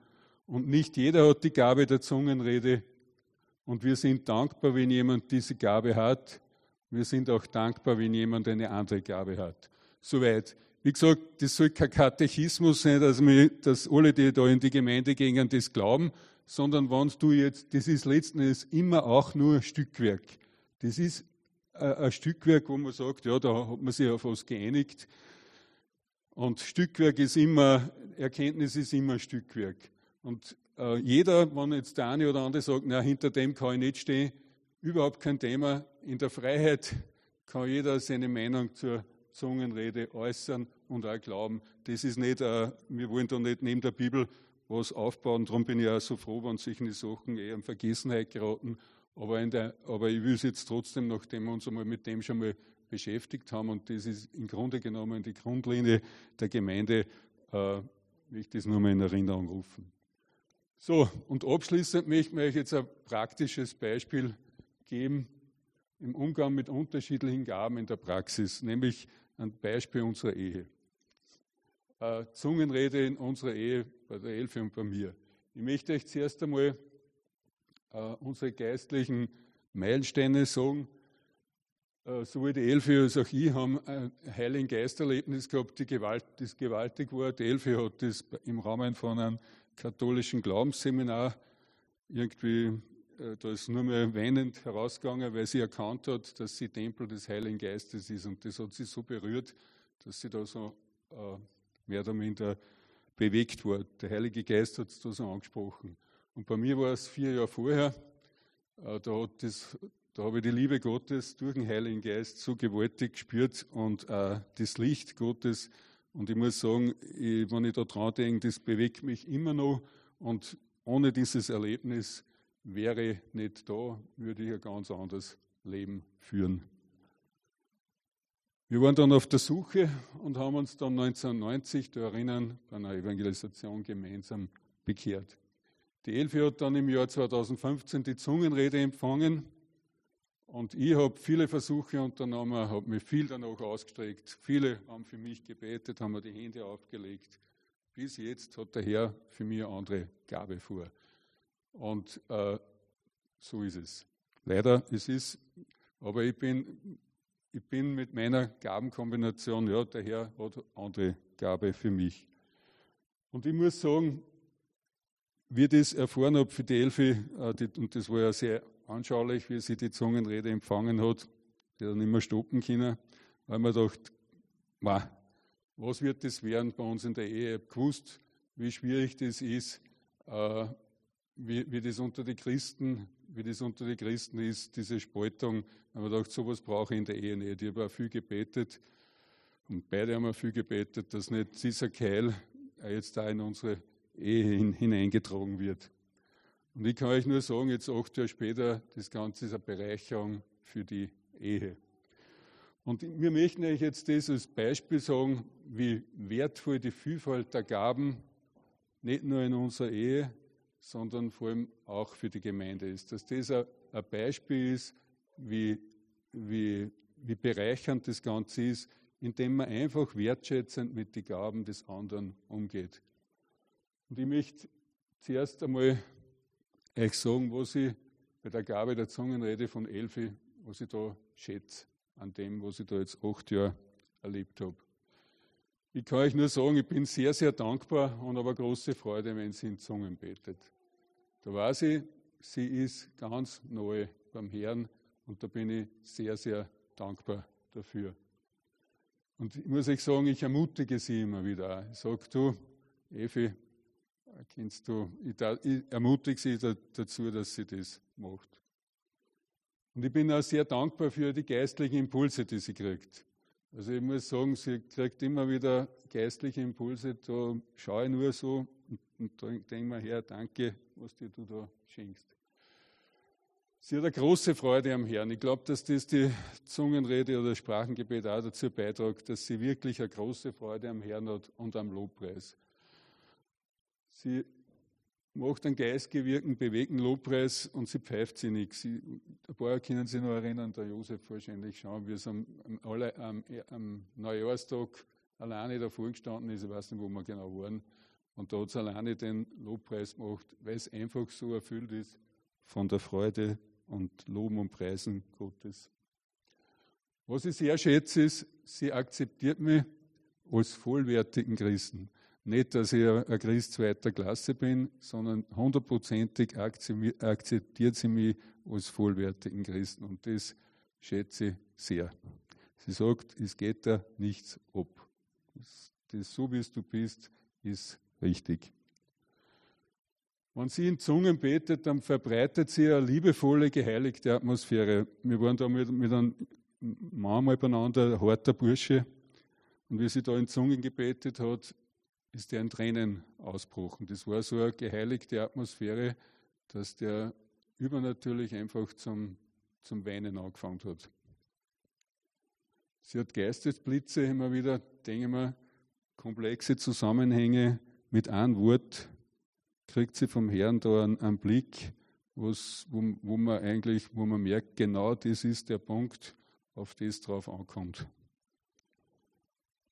Speaker 1: Und nicht jeder hat die Gabe der Zungenrede. Und wir sind dankbar, wenn jemand diese Gabe hat. Wir sind auch dankbar, wenn jemand eine andere Gabe hat. Soweit. Wie gesagt, das soll kein Katechismus sein, dass, wir, dass alle, die da in die Gemeinde gehen, das glauben, sondern wenn du jetzt, das ist letzten Endes immer auch nur ein Stückwerk. Das ist ein Stückwerk, wo man sagt, ja, da hat man sich auf was geeinigt. Und Stückwerk ist immer, Erkenntnis ist immer Stückwerk. Und äh, jeder, wenn jetzt der eine oder andere sagt, na, hinter dem kann ich nicht stehen, überhaupt kein Thema. In der Freiheit kann jeder seine Meinung zur Zungenrede äußern und auch glauben. Das ist nicht, äh, wir wollen da nicht neben der Bibel was aufbauen. Darum bin ich auch so froh, wenn solche Sachen eher in Vergessenheit geraten. Aber, der, aber ich will es jetzt trotzdem, nachdem wir uns einmal mit dem schon mal beschäftigt haben, und das ist im Grunde genommen die Grundlinie der Gemeinde, äh, will ich das nur mal in Erinnerung rufen. So, und abschließend möchte ich euch jetzt ein praktisches Beispiel geben im Umgang mit unterschiedlichen Gaben in der Praxis, nämlich ein Beispiel unserer Ehe. Äh, Zungenrede in unserer Ehe bei der Elfe und bei mir. Ich möchte euch zuerst einmal äh, unsere geistlichen Meilensteine sagen. Äh, sowohl die Elfe als auch ich haben ein Heiligen Geisterlebnis gehabt, die Gewalt, das gewaltig war. Die Elfe hat das im Rahmen von einem katholischen Glaubensseminar irgendwie, äh, da ist nur mehr weinend herausgegangen, weil sie erkannt hat, dass sie Tempel des Heiligen Geistes ist. Und das hat sie so berührt, dass sie da so äh, mehr oder minder bewegt war. Der Heilige Geist hat es da so angesprochen. Und bei mir war es vier Jahre vorher, äh, da, das, da habe ich die Liebe Gottes durch den Heiligen Geist so gewaltig gespürt und das Licht Gottes. Und ich muss sagen, ich, wenn ich da dran denke, das bewegt mich immer noch. Und ohne dieses Erlebnis wäre ich nicht da, würde ich ein ganz anderes Leben führen. Wir waren dann auf der Suche und haben uns dann 1990, da erinnern, bei einer Evangelisation gemeinsam bekehrt. Die Elfi hat dann im Jahr 2015 die Zungenrede empfangen und ich habe viele Versuche unternommen, habe mich viel danach ausgestreckt. Viele haben für mich gebetet, haben mir die Hände aufgelegt. Bis jetzt hat der Herr für mich eine andere Gabe vor. Und äh, so ist es. Leider, es ist, aber ich bin ich bin mit meiner Gabenkombination, ja, der Herr hat andere Gabe für mich. Und ich muss sagen, wie ich das erfahren habe für die Elfi, äh, und das war ja sehr anschaulich, wie sie die Zungenrede empfangen hat, die dann immer stoppen können, weil man dachte, was wird das werden bei uns in der Ehe? Ich habe gewusst, wie schwierig das ist, äh, wie, wie das unter die Christen wie das unter den Christen ist, diese Spaltung. Da haben wir gedacht, sowas brauche ich in der Ehe nicht. Ich habe auch viel gebetet und beide haben auch viel gebetet, dass nicht dieser Keil jetzt da in unsere Ehe hineingetragen wird. Und ich kann euch nur sagen, jetzt acht Jahre später, das Ganze ist eine Bereicherung für die Ehe. Und wir möchten euch jetzt das als Beispiel sagen, wie wertvoll die Vielfalt der Gaben nicht nur in unserer Ehe, sondern vor allem auch für die Gemeinde ist. Dass das ein Beispiel ist, wie, wie, wie bereichernd das Ganze ist, indem man einfach wertschätzend mit den Gaben des anderen umgeht. Und ich möchte zuerst einmal euch sagen, was ich bei der Gabe der Zungenrede von Elfi, was ich da schätze an dem, was ich da jetzt acht Jahre erlebt habe. Ich kann euch nur sagen, ich bin sehr, sehr dankbar und habe große Freude, wenn sie in Zungen betet. Da weiß ich, sie ist ganz neu beim Herrn und da bin ich sehr, sehr dankbar dafür. Und ich muss euch sagen, ich ermutige sie immer wieder. Ich sage, du, Evi, kennst du, ich, ich ermutige sie dazu, dass sie das macht. Und ich bin auch sehr dankbar für die geistlichen Impulse, die sie kriegt. Also ich muss sagen, sie kriegt immer wieder geistliche Impulse, da schaue ich nur so und, und denke mir, Herr, danke, was dir du da schenkst. Sie hat eine große Freude am Herrn. Ich glaube, dass das die Zungenrede oder Sprachengebet auch dazu beiträgt, dass sie wirklich eine große Freude am Herrn hat und am Lobpreis. Sie macht einen geistgewirkten, bewegten Lobpreis und sie pfeift sie nicht. Sie, ein paar können sich noch erinnern, der Josef wahrscheinlich schauen, wie es am, am, am, am Neujahrstag alleine davor gestanden ist. Ich weiß nicht, wo wir genau waren. Und da hat es alleine den Lobpreis gemacht, weil es einfach so erfüllt ist von der Freude und Loben und Preisen Gottes. Was ich sehr schätze, ist, sie akzeptiert mich als vollwertigen Christen. Nicht, dass ich ein Christ zweiter Klasse bin, sondern hundertprozentig akzeptiert sie mich als vollwertigen Christen. Und das schätze ich sehr. Sie sagt, es geht da nichts ab. Das, so wie du bist, ist richtig. Wenn sie in Zungen betet, dann verbreitet sie eine liebevolle, geheiligte Atmosphäre. Wir waren da mit, mit einem Mann mal beieinander, ein harter Bursche. Und wie sie da in Zungen gebetet hat, ist der in Tränen ausbrochen. Das war so eine geheiligte Atmosphäre, dass der übernatürlich einfach zum, zum Weinen angefangen hat. Sie hat Geistesblitze immer wieder, denke wir, komplexe Zusammenhänge mit einem Wort kriegt sie vom Herrn da einen, einen Blick, wo, wo man eigentlich, wo man merkt, genau das ist der Punkt, auf das drauf ankommt.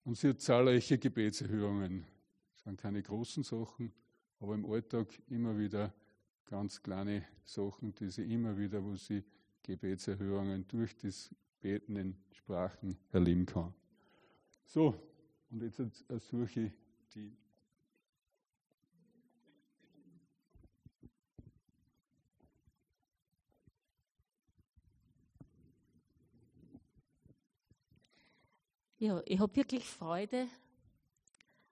Speaker 1: Und sie hat zahlreiche Gebetserhörungen. Sind keine großen Sachen, aber im Alltag immer wieder ganz kleine Sachen, die sie immer wieder, wo sie Gebetserhörungen durch das Beten in Sprachen erleben kann. So, und jetzt suche ich die
Speaker 2: Ja, ich habe wirklich Freude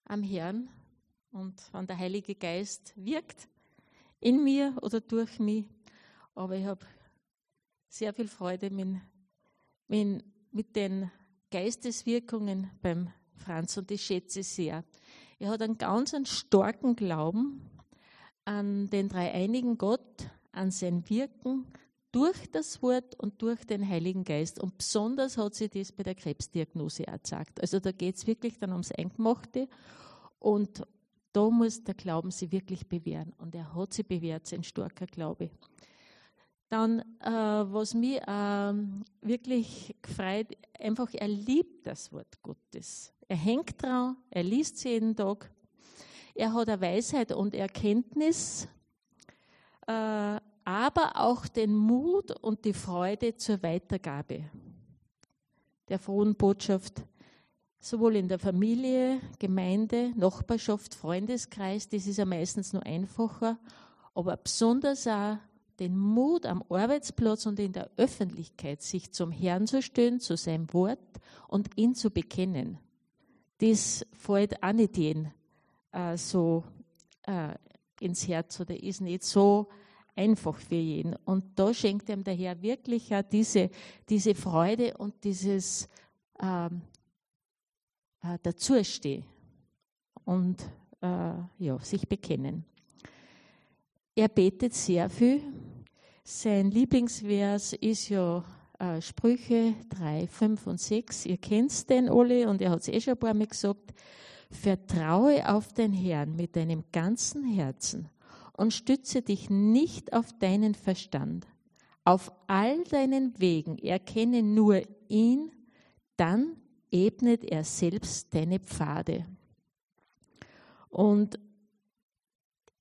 Speaker 2: am Herrn und wenn der Heilige Geist wirkt in mir oder durch mich. Aber ich habe sehr viel Freude mit, mit, mit den Geisteswirkungen beim Franz und ich schätze sehr. Er hat einen ganz einen starken Glauben an den dreieinigen Gott, an sein Wirken, durch das Wort und durch den Heiligen Geist. Und besonders hat sie das bei der Krebsdiagnose auch gesagt. Also da geht es wirklich dann ums Eingemachte. Und da muss der Glauben sie wirklich bewähren. Und er hat sie bewährt, sein starker Glaube. Dann, äh, was mich äh, wirklich gefreut, einfach, er liebt das Wort Gottes. Er hängt dran, er liest sie jeden Tag. Er hat eine Weisheit und Erkenntnis. Äh, aber auch den Mut und die Freude zur Weitergabe der frohen Botschaft, sowohl in der Familie, Gemeinde, Nachbarschaft, Freundeskreis, das ist ja meistens nur einfacher, aber besonders auch den Mut am Arbeitsplatz und in der Öffentlichkeit, sich zum Herrn zu stellen, zu seinem Wort und ihn zu bekennen. Das fällt auch nicht jeden äh, so äh, ins Herz oder ist nicht so einfach für jeden. Und da schenkt ihm der Herr wirklich ja diese, diese Freude und dieses ähm, äh, Dazustehen und äh, ja, sich bekennen. Er betet sehr viel. Sein Lieblingsvers ist ja äh, Sprüche 3, 5 und 6. Ihr kennt den alle und er hat es eh schon ein paar Mal gesagt. Vertraue auf den Herrn mit deinem ganzen Herzen und stütze dich nicht auf deinen Verstand. Auf all deinen Wegen erkenne nur ihn, dann ebnet er selbst deine Pfade. Und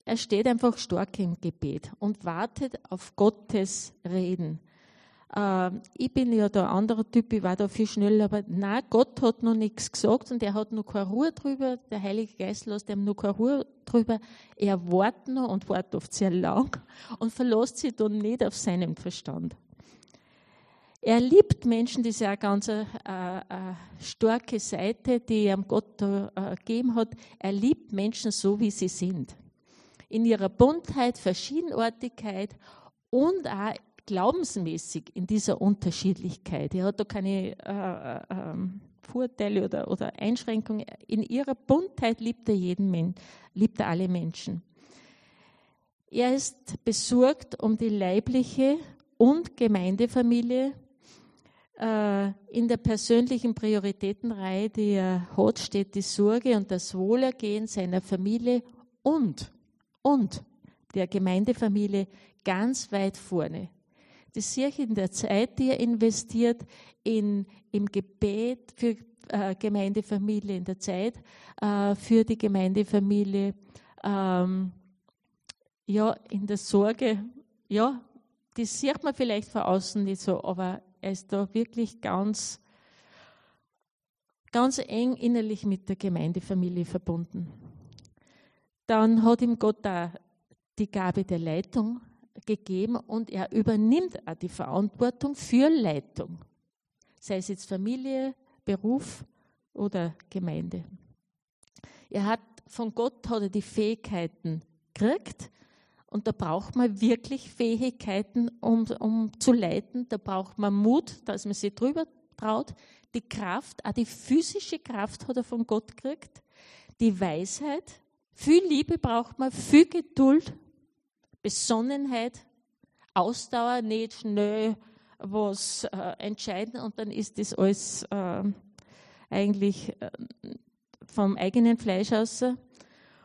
Speaker 2: er steht einfach stark im Gebet und wartet auf Gottes Reden. Äh, ich bin ja der andere Typ, ich war da viel schneller, aber na, Gott hat noch nichts gesagt und er hat noch keine Ruhe drüber. Der Heilige Geist lässt ihm noch keine Ruhe drüber. Er wartet noch und wartet oft sehr lang und verlässt sich dann nicht auf seinen Verstand. Er liebt Menschen, das ist ja eine ganz äh, äh, starke Seite, die er Gott äh, gegeben hat. Er liebt Menschen so, wie sie sind. In ihrer Buntheit, Verschiedenartigkeit und auch glaubensmäßig in dieser Unterschiedlichkeit. Er hat da keine äh, äh, Vorteile oder, oder Einschränkungen. In ihrer Buntheit liebt er jeden Mensch, liebt er alle Menschen. Er ist besorgt um die leibliche und Gemeindefamilie. Äh, in der persönlichen Prioritätenreihe, die er hat, steht die Sorge und das Wohlergehen seiner Familie und, und der Gemeindefamilie ganz weit vorne. Das sehe ich in der Zeit, die er investiert in, im Gebet für äh, Gemeindefamilie, in der Zeit äh, für die Gemeindefamilie, ähm, ja, in der Sorge, ja, Das sieht man vielleicht von außen nicht so, aber er ist da wirklich ganz, ganz eng innerlich mit der Gemeindefamilie verbunden. Dann hat ihm Gott auch die Gabe der Leitung gegeben und er übernimmt auch die Verantwortung für Leitung, sei es jetzt Familie, Beruf oder Gemeinde. Er hat von Gott hat er die Fähigkeiten gekriegt und da braucht man wirklich Fähigkeiten, um, um zu leiten. Da braucht man Mut, dass man sich drüber traut. Die Kraft, auch die physische Kraft hat er von Gott gekriegt. Die Weisheit. Viel Liebe braucht man, viel Geduld, Besonnenheit, Ausdauer, nicht schnell was äh, entscheiden und dann ist das alles äh, eigentlich äh, vom eigenen Fleisch aus.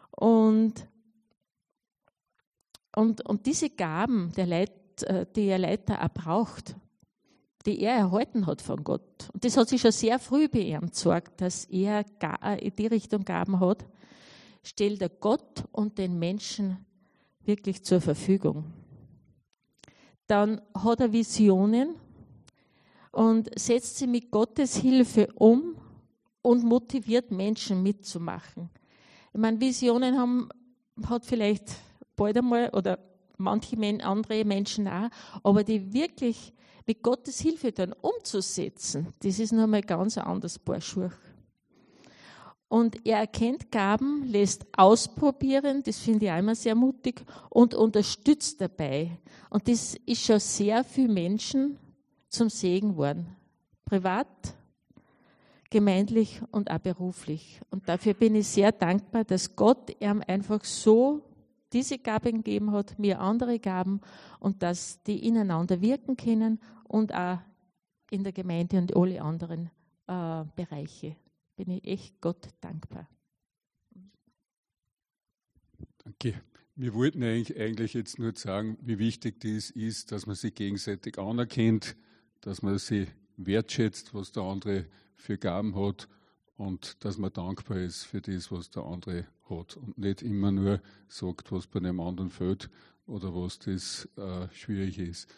Speaker 2: Und, und, und diese Gaben, Leit, äh, die er Leiter auch braucht, die er erhalten hat von Gott. Und das hat sich schon sehr früh bei ihm gezeigt, dass er in die Richtung Gaben hat, stellt er Gott und den Menschen wirklich zur Verfügung. Dann hat er Visionen und setzt sie mit Gottes Hilfe um und motiviert Menschen mitzumachen. Ich meine, Visionen haben, hat vielleicht bald einmal oder manche andere Menschen auch, aber die wirklich mit Gottes Hilfe dann umzusetzen, das ist nochmal ganz ein anderes Paar Schuhe. Und er erkennt Gaben, lässt ausprobieren, das finde ich immer sehr mutig, und unterstützt dabei. Und das ist schon sehr für Menschen zum Segen worden. Privat, gemeindlich und auch beruflich. Und dafür bin ich sehr dankbar, dass Gott ihm einfach so diese Gaben gegeben hat, mir andere Gaben und dass die ineinander wirken können und auch in der Gemeinde und alle anderen äh, Bereiche bin ich echt Gott dankbar.
Speaker 1: Danke. Wir wollten eigentlich jetzt nur sagen, wie wichtig das ist, dass man sich gegenseitig anerkennt, dass man sich wertschätzt, was der andere für Gaben hat und dass man dankbar ist für das, was der andere hat und nicht immer nur sagt, was bei dem anderen fehlt oder was das äh, schwierig ist.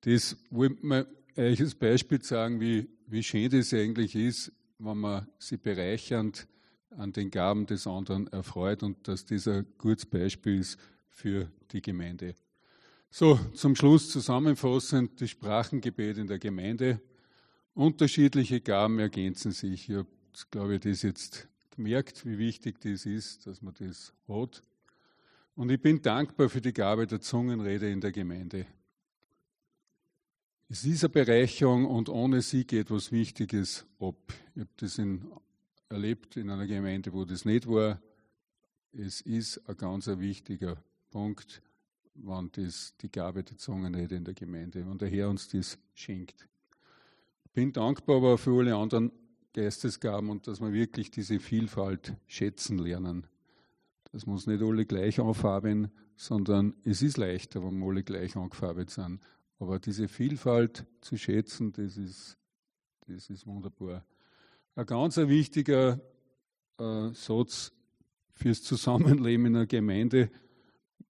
Speaker 1: Das wollte man eigentlich als Beispiel sagen, wie, wie schön das eigentlich ist, wenn man sich bereichernd an den Gaben des anderen erfreut und dass dieser ein gutes Beispiel ist für die Gemeinde. So, zum Schluss zusammenfassend das Sprachengebet in der Gemeinde. Unterschiedliche Gaben ergänzen sich. Ich habe, glaube ich, das jetzt gemerkt, wie wichtig das ist, dass man das hat. Und ich bin dankbar für die Gabe der Zungenrede in der Gemeinde. Es ist eine Bereicherung und ohne sie geht was Wichtiges ab. Ich habe das in, erlebt in einer Gemeinde, wo das nicht war. Es ist ein ganz wichtiger Punkt, wann das die Gabe der Zungenrede in der Gemeinde, wenn der Herr uns das schenkt. Ich bin dankbar aber für alle anderen Geistesgaben und dass wir wirklich diese Vielfalt schätzen lernen. Das muss nicht alle gleich anfarben, sondern es ist leichter, wenn wir alle gleich angefarbt sind. Aber diese Vielfalt zu schätzen, das ist, das ist wunderbar. Ein ganz wichtiger äh, Satz fürs Zusammenleben in einer Gemeinde,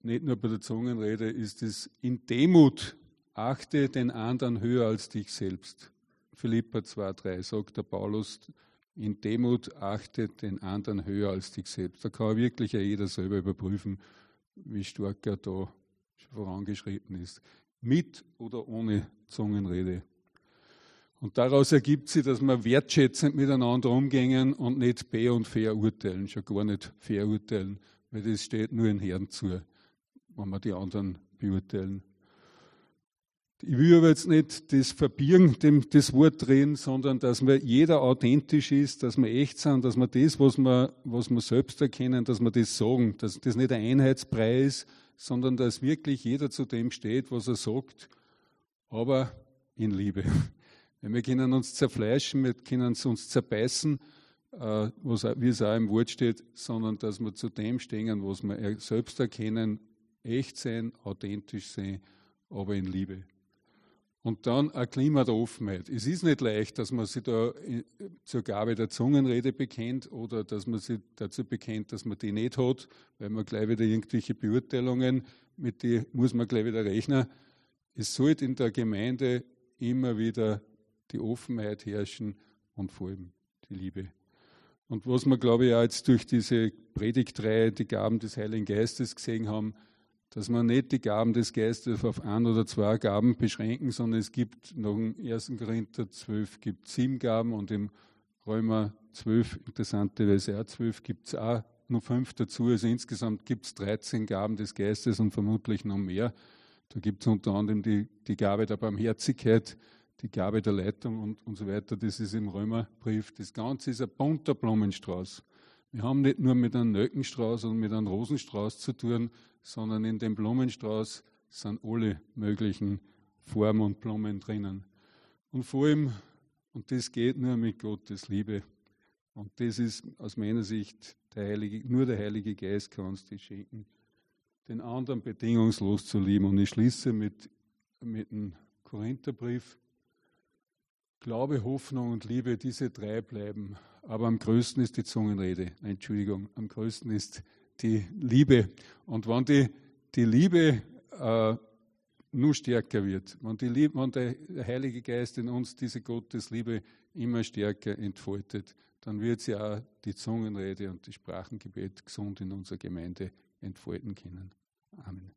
Speaker 1: nicht nur bei der Zungenrede, ist es, in Demut achte den anderen höher als dich selbst. Philippa 2,3 sagt der Paulus, in Demut achte den anderen höher als dich selbst. Da kann wirklich jeder selber überprüfen, wie stark er da vorangeschritten ist mit oder ohne Zungenrede. Und daraus ergibt sich, dass wir wertschätzend miteinander umgehen und nicht be und fair urteilen, schon gar nicht fair urteilen, weil das steht nur in Herrn zu, wenn wir die anderen beurteilen. Ich will aber jetzt nicht das Verbirgen, dem, das Wort drehen, sondern dass wir jeder authentisch ist, dass wir echt sind, dass wir das, was wir, was wir selbst erkennen, dass wir das sagen, dass das nicht ein Einheitsbrei ist, sondern dass wirklich jeder zu dem steht, was er sagt, aber in Liebe. Wir können uns zerfleischen, wir können uns zerbeißen, äh, was, wie es auch im Wort steht, sondern dass wir zu dem stehen, was wir selbst erkennen, echt sein, authentisch sein, aber in Liebe. Und dann ein Klima der Offenheit. Es ist nicht leicht, dass man sich da zur Gabe der Zungenrede bekennt oder dass man sich dazu bekennt, dass man die nicht hat, weil man gleich wieder irgendwelche Beurteilungen, mit die muss man gleich wieder rechnen. Es sollte in der Gemeinde immer wieder die Offenheit herrschen und vor allem die Liebe. Und was wir, glaube ich, auch jetzt durch diese Predigtreihe, die Gaben des Heiligen Geistes gesehen haben, dass wir nicht die Gaben des Geistes auf ein oder zwei Gaben beschränken, sondern es gibt noch im 1. Korinther 12 gibt sieben Gaben und im Römer 12, interessanterweise auch 12, gibt es auch noch fünf dazu. Also insgesamt gibt es 13 Gaben des Geistes und vermutlich noch mehr. Da gibt es unter anderem die, die Gabe der Barmherzigkeit, die Gabe der Leitung und, und so weiter. Das ist im Römerbrief. Das Ganze ist ein bunter Blumenstrauß. Wir haben nicht nur mit einem Nöckenstrauß und mit einem Rosenstrauß zu tun, sondern in dem Blumenstrauß sind alle möglichen Formen und Blumen drinnen. Und vor allem, und das geht nur mit Gottes Liebe. Und das ist aus meiner Sicht der Heilige, nur der Heilige Geist kann uns das schenken, den anderen bedingungslos zu lieben. Und ich schließe mit, mit dem Korintherbrief. Glaube, Hoffnung und Liebe, diese drei bleiben. Aber am größten ist die Zungenrede. Entschuldigung, am größten ist die Liebe. Und wenn die, die Liebe äh, nur stärker wird, wenn, die Liebe, wenn der Heilige Geist in uns diese Gottesliebe immer stärker entfaltet, dann wird sie auch die Zungenrede und das Sprachengebet gesund in unserer Gemeinde entfalten können. Amen.